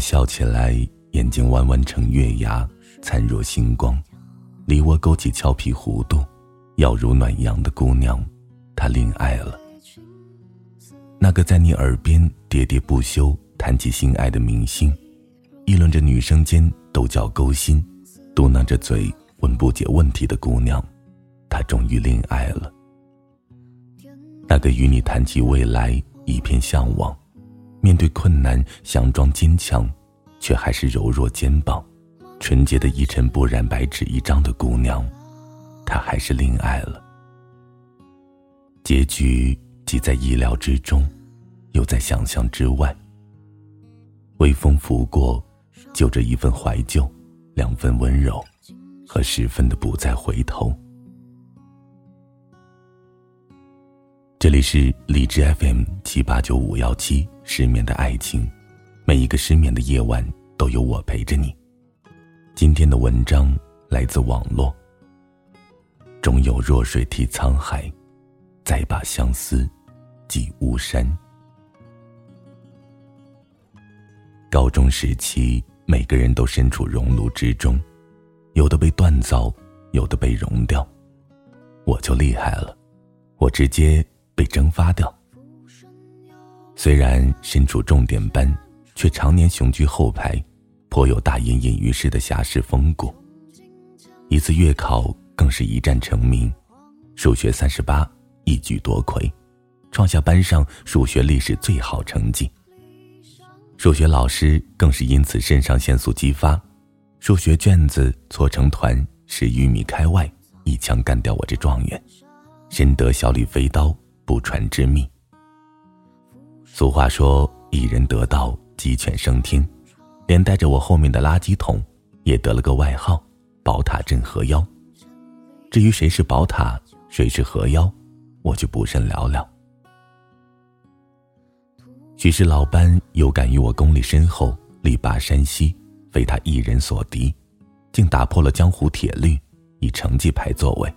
笑起来眼睛弯弯成月牙，灿若星光，梨窝勾起俏皮弧度，要如暖阳的姑娘，她恋爱了。那个在你耳边喋喋不休谈起心爱的明星，议论着女生间斗角勾心，嘟囔着嘴问不解问题的姑娘，她终于恋爱了。那个与你谈起未来一片向往。面对困难，想装坚强，却还是柔弱肩膀；纯洁的一尘不染，白纸一张的姑娘，她还是恋爱了。结局既在意料之中，又在想象之外。微风拂过，就着一份怀旧，两份温柔，和十分的不再回头。这里是荔枝 FM 七八九五幺七失眠的爱情，每一个失眠的夜晚都有我陪着你。今天的文章来自网络。终有弱水替沧海，再把相思寄巫山。高中时期，每个人都身处熔炉之中，有的被锻造，有的被熔掉。我就厉害了，我直接。被蒸发掉。虽然身处重点班，却常年雄居后排，颇有大隐隐于市的侠士风骨。一次月考更是一战成名，数学三十八一举夺魁，创下班上数学历史最好成绩。数学老师更是因此肾上腺素激发，数学卷子搓成团十余米开外，一枪干掉我这状元，深得小李飞刀。不传之秘。俗话说：“一人得道，鸡犬升天。”连带着我后面的垃圾桶，也得了个外号“宝塔镇河妖”。至于谁是宝塔，谁是河妖，我就不甚了了。许是老班有感于我功力深厚，力拔山兮，非他一人所敌，竟打破了江湖铁律，以成绩排座位，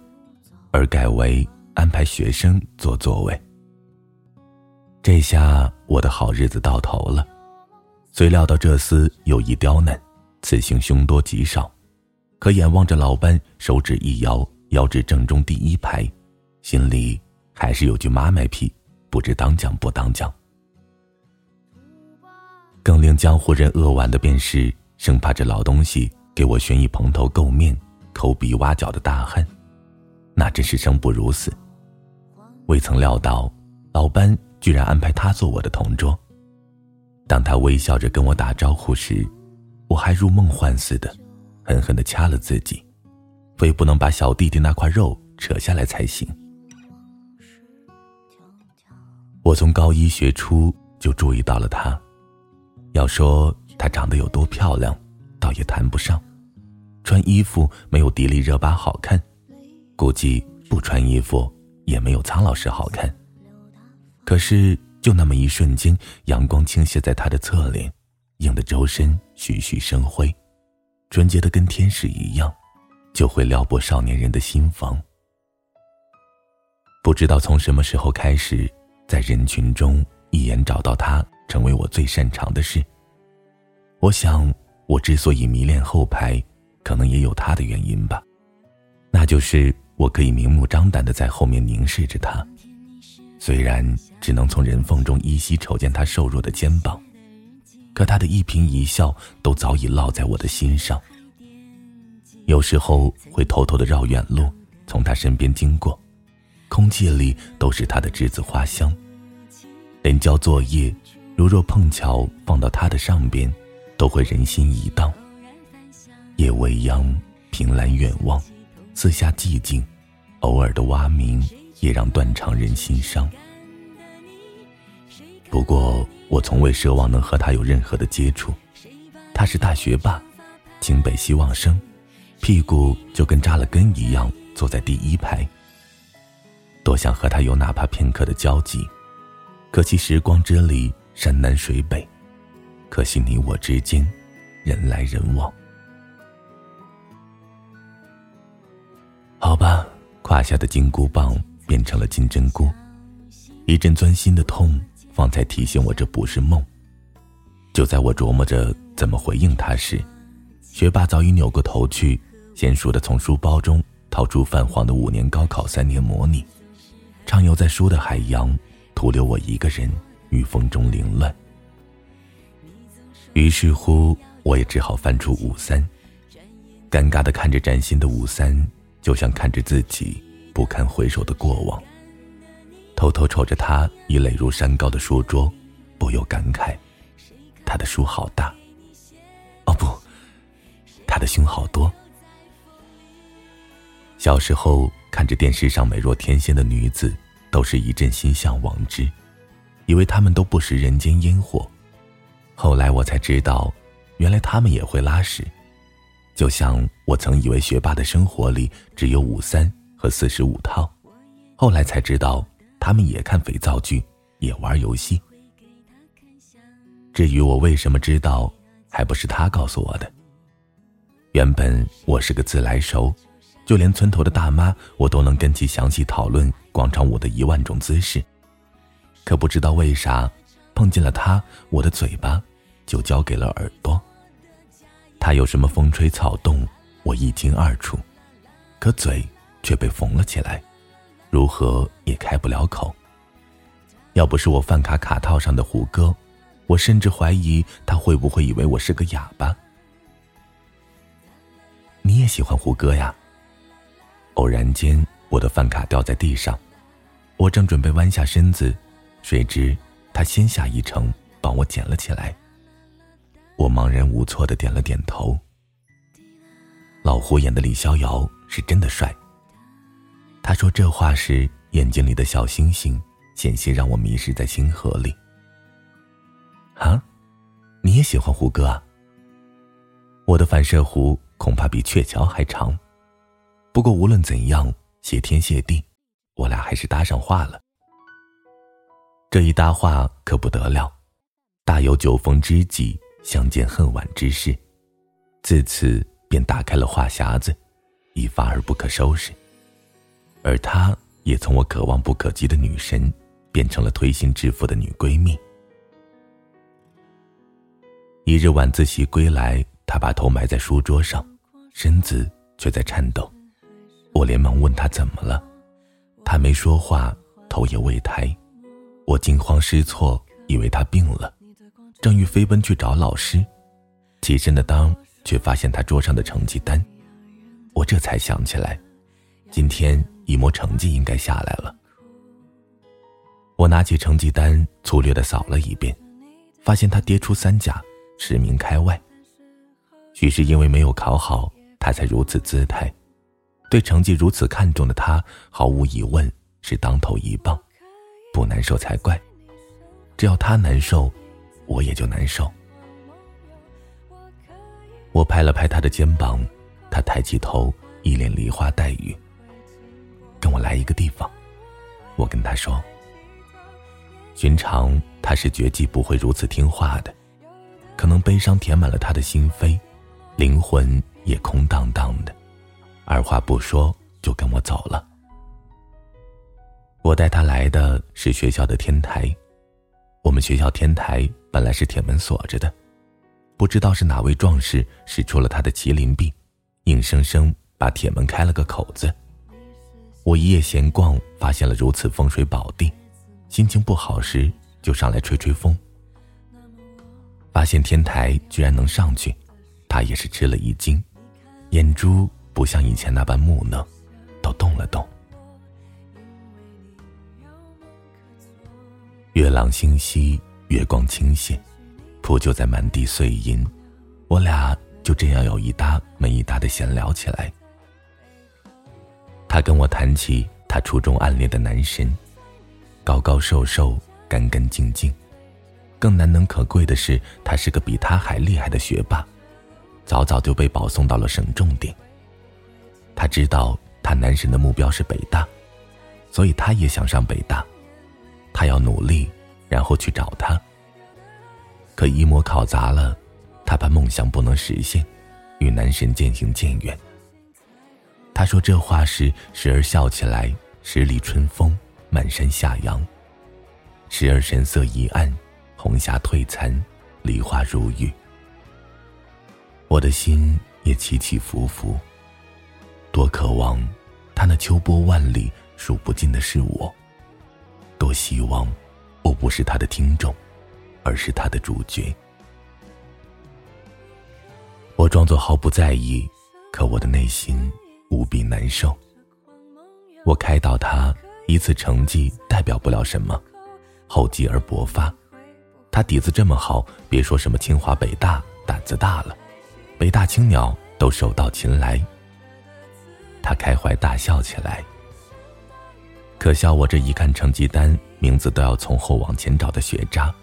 而改为。安排学生坐座位。这下我的好日子到头了。虽料到这厮有意刁难，此行凶多吉少，可眼望着老班手指一摇，摇至正中第一排，心里还是有句妈卖批，不知当讲不当讲。更令江湖人扼腕的便是，生怕这老东西给我悬一蓬头垢面、抠鼻挖脚的大汉，那真是生不如死。未曾料到，老班居然安排他做我的同桌。当他微笑着跟我打招呼时，我还如梦幻似的，狠狠地掐了自己，非不能把小弟弟那块肉扯下来才行。我从高一学初就注意到了他，要说他长得有多漂亮，倒也谈不上，穿衣服没有迪丽热巴好看，估计不穿衣服。也没有苍老师好看。可是就那么一瞬间，阳光倾泻在他的侧脸，映得周身徐徐生辉，纯洁的跟天使一样，就会撩拨少年人的心房。不知道从什么时候开始，在人群中一眼找到他，成为我最擅长的事。我想，我之所以迷恋后排，可能也有他的原因吧，那就是。我可以明目张胆的在后面凝视着他，虽然只能从人缝中依稀瞅见他瘦弱的肩膀，可他的一颦一笑都早已烙在我的心上。有时候会偷偷的绕远路，从他身边经过，空气里都是他的栀子花香。连交作业，如若碰巧放到他的上边，都会人心一荡。夜未央，凭栏远望。四下寂静，偶尔的蛙鸣也让断肠人心伤。不过，我从未奢望能和他有任何的接触。他是大学霸，清北希望生，屁股就跟扎了根一样，坐在第一排。多想和他有哪怕片刻的交集，可惜时光之里，山南水北，可惜你我之间，人来人往。好吧，胯下的金箍棒变成了金针菇，一阵钻心的痛，方才提醒我这不是梦。就在我琢磨着怎么回应他时，学霸早已扭过头去，娴熟的从书包中掏出泛黄的五年高考三年模拟，畅游在书的海洋，徒留我一个人于风中凌乱。于是乎，我也只好翻出五三，尴尬的看着崭新的五三，就像看着自己不堪回首的过往。偷偷瞅着他已垒如山高的书桌，不由感慨：他的书好大。哦不，他的胸好多。小时候看着电视上美若天仙的女子，都是一阵心向往之，以为她们都不食人间烟火。后来我才知道，原来她们也会拉屎，就像我曾以为学霸的生活里只有五三和四十五套，后来才知道他们也看肥皂剧，也玩游戏。至于我为什么知道，还不是他告诉我的。原本我是个自来熟，就连村头的大妈，我都能跟其详细讨论广场舞的一万种姿势。可不知道为啥，碰见了他，我的嘴巴。就交给了耳朵。他有什么风吹草动，我一清二楚，可嘴却被缝了起来，如何也开不了口。要不是我饭卡卡套上的胡歌，我甚至怀疑他会不会以为我是个哑巴。你也喜欢胡歌呀？偶然间，我的饭卡掉在地上，我正准备弯下身子，谁知他先下一城帮我捡了起来。我茫然无措的点了点头。老胡演的李逍遥是真的帅。他说这话时，眼睛里的小星星险些让我迷失在星河里。啊，你也喜欢胡歌啊？我的反射弧恐怕比鹊桥还长。不过无论怎样，谢天谢地，我俩还是搭上话了。这一搭话可不得了，大有酒逢知己。相见恨晚之势，自此便打开了话匣子，一发而不可收拾。而她也从我可望不可及的女神，变成了推心置腹的女闺蜜。一日晚自习归来，她把头埋在书桌上，身子却在颤抖。我连忙问她怎么了，她没说话，头也未抬。我惊慌失措，以为她病了。正欲飞奔去找老师，起身的当却发现她桌上的成绩单，我这才想起来，今天一模成绩应该下来了。我拿起成绩单，粗略的扫了一遍，发现他跌出三甲，十名开外。许是因为没有考好，他才如此姿态。对成绩如此看重的他，毫无疑问是当头一棒，不难受才怪。只要他难受。我也就难受。我拍了拍他的肩膀，他抬起头，一脸梨花带雨。跟我来一个地方，我跟他说。寻常他是绝技不会如此听话的，可能悲伤填满了他的心扉，灵魂也空荡荡的，二话不说就跟我走了。我带他来的是学校的天台。我们学校天台本来是铁门锁着的，不知道是哪位壮士使出了他的麒麟臂，硬生生把铁门开了个口子。我一夜闲逛，发现了如此风水宝地，心情不好时就上来吹吹风。发现天台居然能上去，他也是吃了一惊，眼珠不像以前那般木讷，都动了动。月朗星稀，月光倾泻，铺就在满地碎银。我俩就这样有一搭没一搭的闲聊起来。他跟我谈起他初中暗恋的男神，高高瘦瘦，干干净净。更难能可贵的是，他是个比他还厉害的学霸，早早就被保送到了省重点。他知道他男神的目标是北大，所以他也想上北大。他要努力，然后去找他。可一模考砸了，他怕梦想不能实现，与男神渐行渐远。他说这话时，时而笑起来，十里春风满山下扬；时而神色一暗，红霞褪残，梨花如雨。我的心也起起伏伏，多渴望他那秋波万里数不尽的是我，多希望我不是他的听众，而是他的主角。我装作毫不在意，可我的内心无比难受。我开导他，一次成绩代表不了什么，厚积而薄发。他底子这么好，别说什么清华北大，胆子大了，北大青鸟都手到擒来。他开怀大笑起来，可笑我这一看成绩单，名字都要从后往前找的学渣，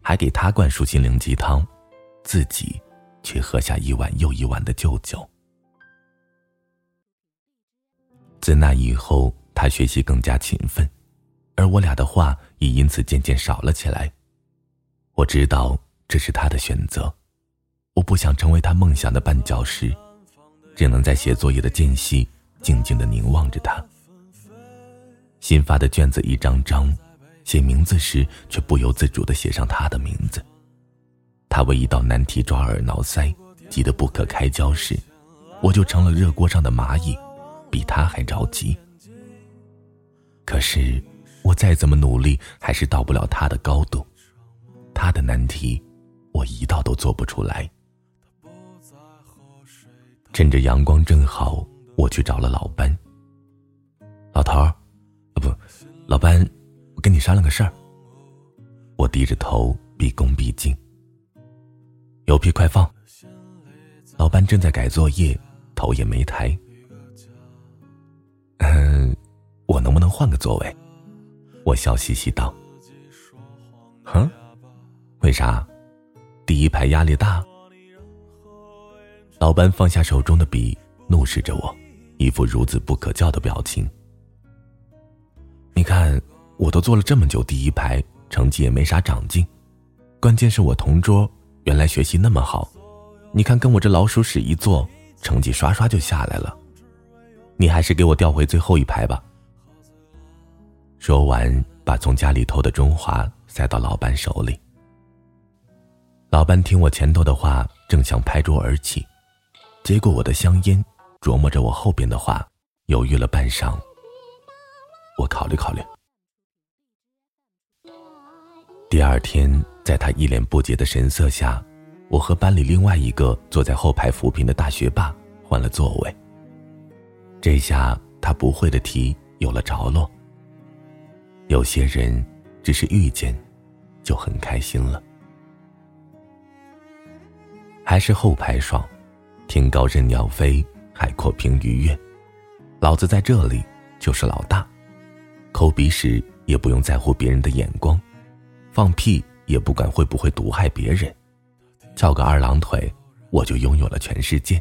还给他灌输心灵鸡汤，自己。却喝下一碗又一碗的旧酒。自那以后，他学习更加勤奋，而我俩的话也因此渐渐少了起来。我知道这是他的选择，我不想成为他梦想的绊脚石，只能在写作业的间隙静静的凝望着他。新发的卷子一张张，写名字时却不由自主的写上他的名字。他为一道难题抓耳挠腮，急得不可开交时，我就成了热锅上的蚂蚁，比他还着急。可是我再怎么努力，还是到不了他的高度。他的难题，我一道都做不出来。趁着阳光正好，我去找了老班。老头儿，啊不，老班，我跟你商量个事儿。我低着头，毕恭毕敬。有屁快放！老班正在改作业，头也没抬。我能不能换个座位？我笑嘻嘻道。哼，为啥？第一排压力大。老班放下手中的笔，怒视着我，一副孺子不可教的表情。你看，我都坐了这么久第一排，成绩也没啥长进，关键是我同桌。原来学习那么好，你看跟我这老鼠屎一坐，成绩刷刷就下来了。你还是给我调回最后一排吧。说完，把从家里偷的中华塞到老班手里。老班听我前头的话，正想拍桌而起，接过我的香烟，琢磨着我后边的话，犹豫了半晌。我考虑考虑。第二天。在他一脸不解的神色下，我和班里另外一个坐在后排扶贫的大学霸换了座位。这下他不会的题有了着落。有些人只是遇见，就很开心了。还是后排爽，天高任鸟飞，海阔凭鱼跃。老子在这里就是老大，抠鼻屎也不用在乎别人的眼光，放屁。也不管会不会毒害别人，翘个二郎腿，我就拥有了全世界。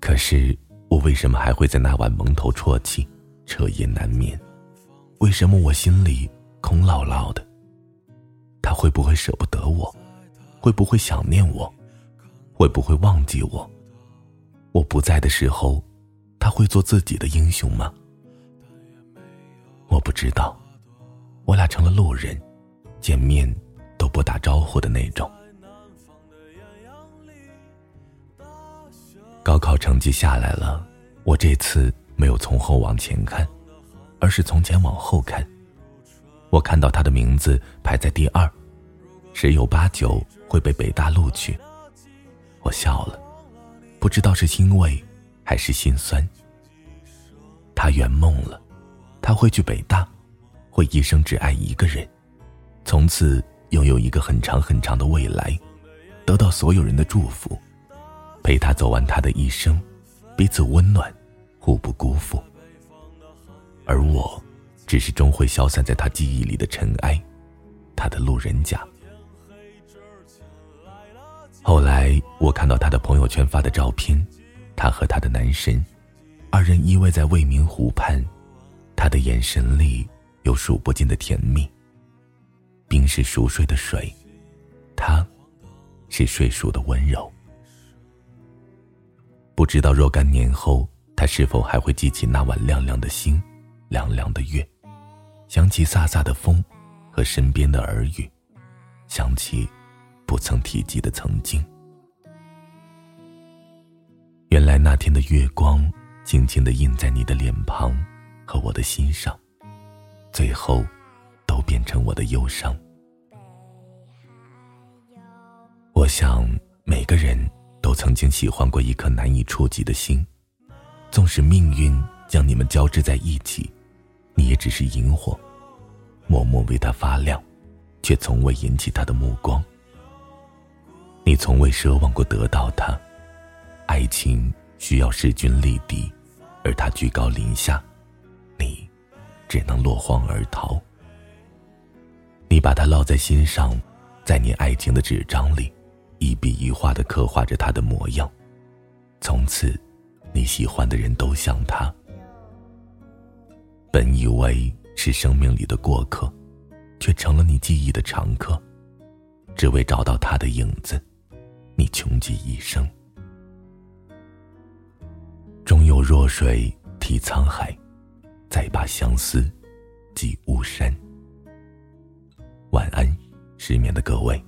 可是我为什么还会在那晚蒙头啜泣，彻夜难眠？为什么我心里空落落的？他会不会舍不得我？会不会想念我？会不会忘记我？我不在的时候，他会做自己的英雄吗？我不知道，我俩成了路人。见面都不打招呼的那种。高考成绩下来了，我这次没有从后往前看，而是从前往后看。我看到他的名字排在第二，十有八九会被北大录取。我笑了，不知道是欣慰还是心酸。他圆梦了，他会去北大，会一生只爱一个人。从此拥有一个很长很长的未来，得到所有人的祝福，陪他走完他的一生，彼此温暖，互不辜负。而我，只是终会消散在他记忆里的尘埃，他的路人甲。后来我看到他的朋友圈发的照片，他和他的男神，二人依偎在未名湖畔，他的眼神里有数不尽的甜蜜。冰是熟睡的水，他，是睡熟的温柔。不知道若干年后，他是否还会记起那晚亮亮的星，凉凉的月，想起飒飒的风，和身边的耳语，想起不曾提及的曾经。原来那天的月光，静静的印在你的脸庞和我的心上，最后，都变成我的忧伤。我想，每个人都曾经喜欢过一颗难以触及的心，纵使命运将你们交织在一起，你也只是萤火，默默为他发亮，却从未引起他的目光。你从未奢望过得到他。爱情需要势均力敌，而他居高临下，你只能落荒而逃。你把他烙在心上，在你爱情的纸张里，一笔一画的刻画着他的模样。从此，你喜欢的人都像他。本以为是生命里的过客，却成了你记忆的常客。只为找到他的影子，你穷极一生。终有弱水替沧海，再把相思寄巫山。晚安，失眠的各位。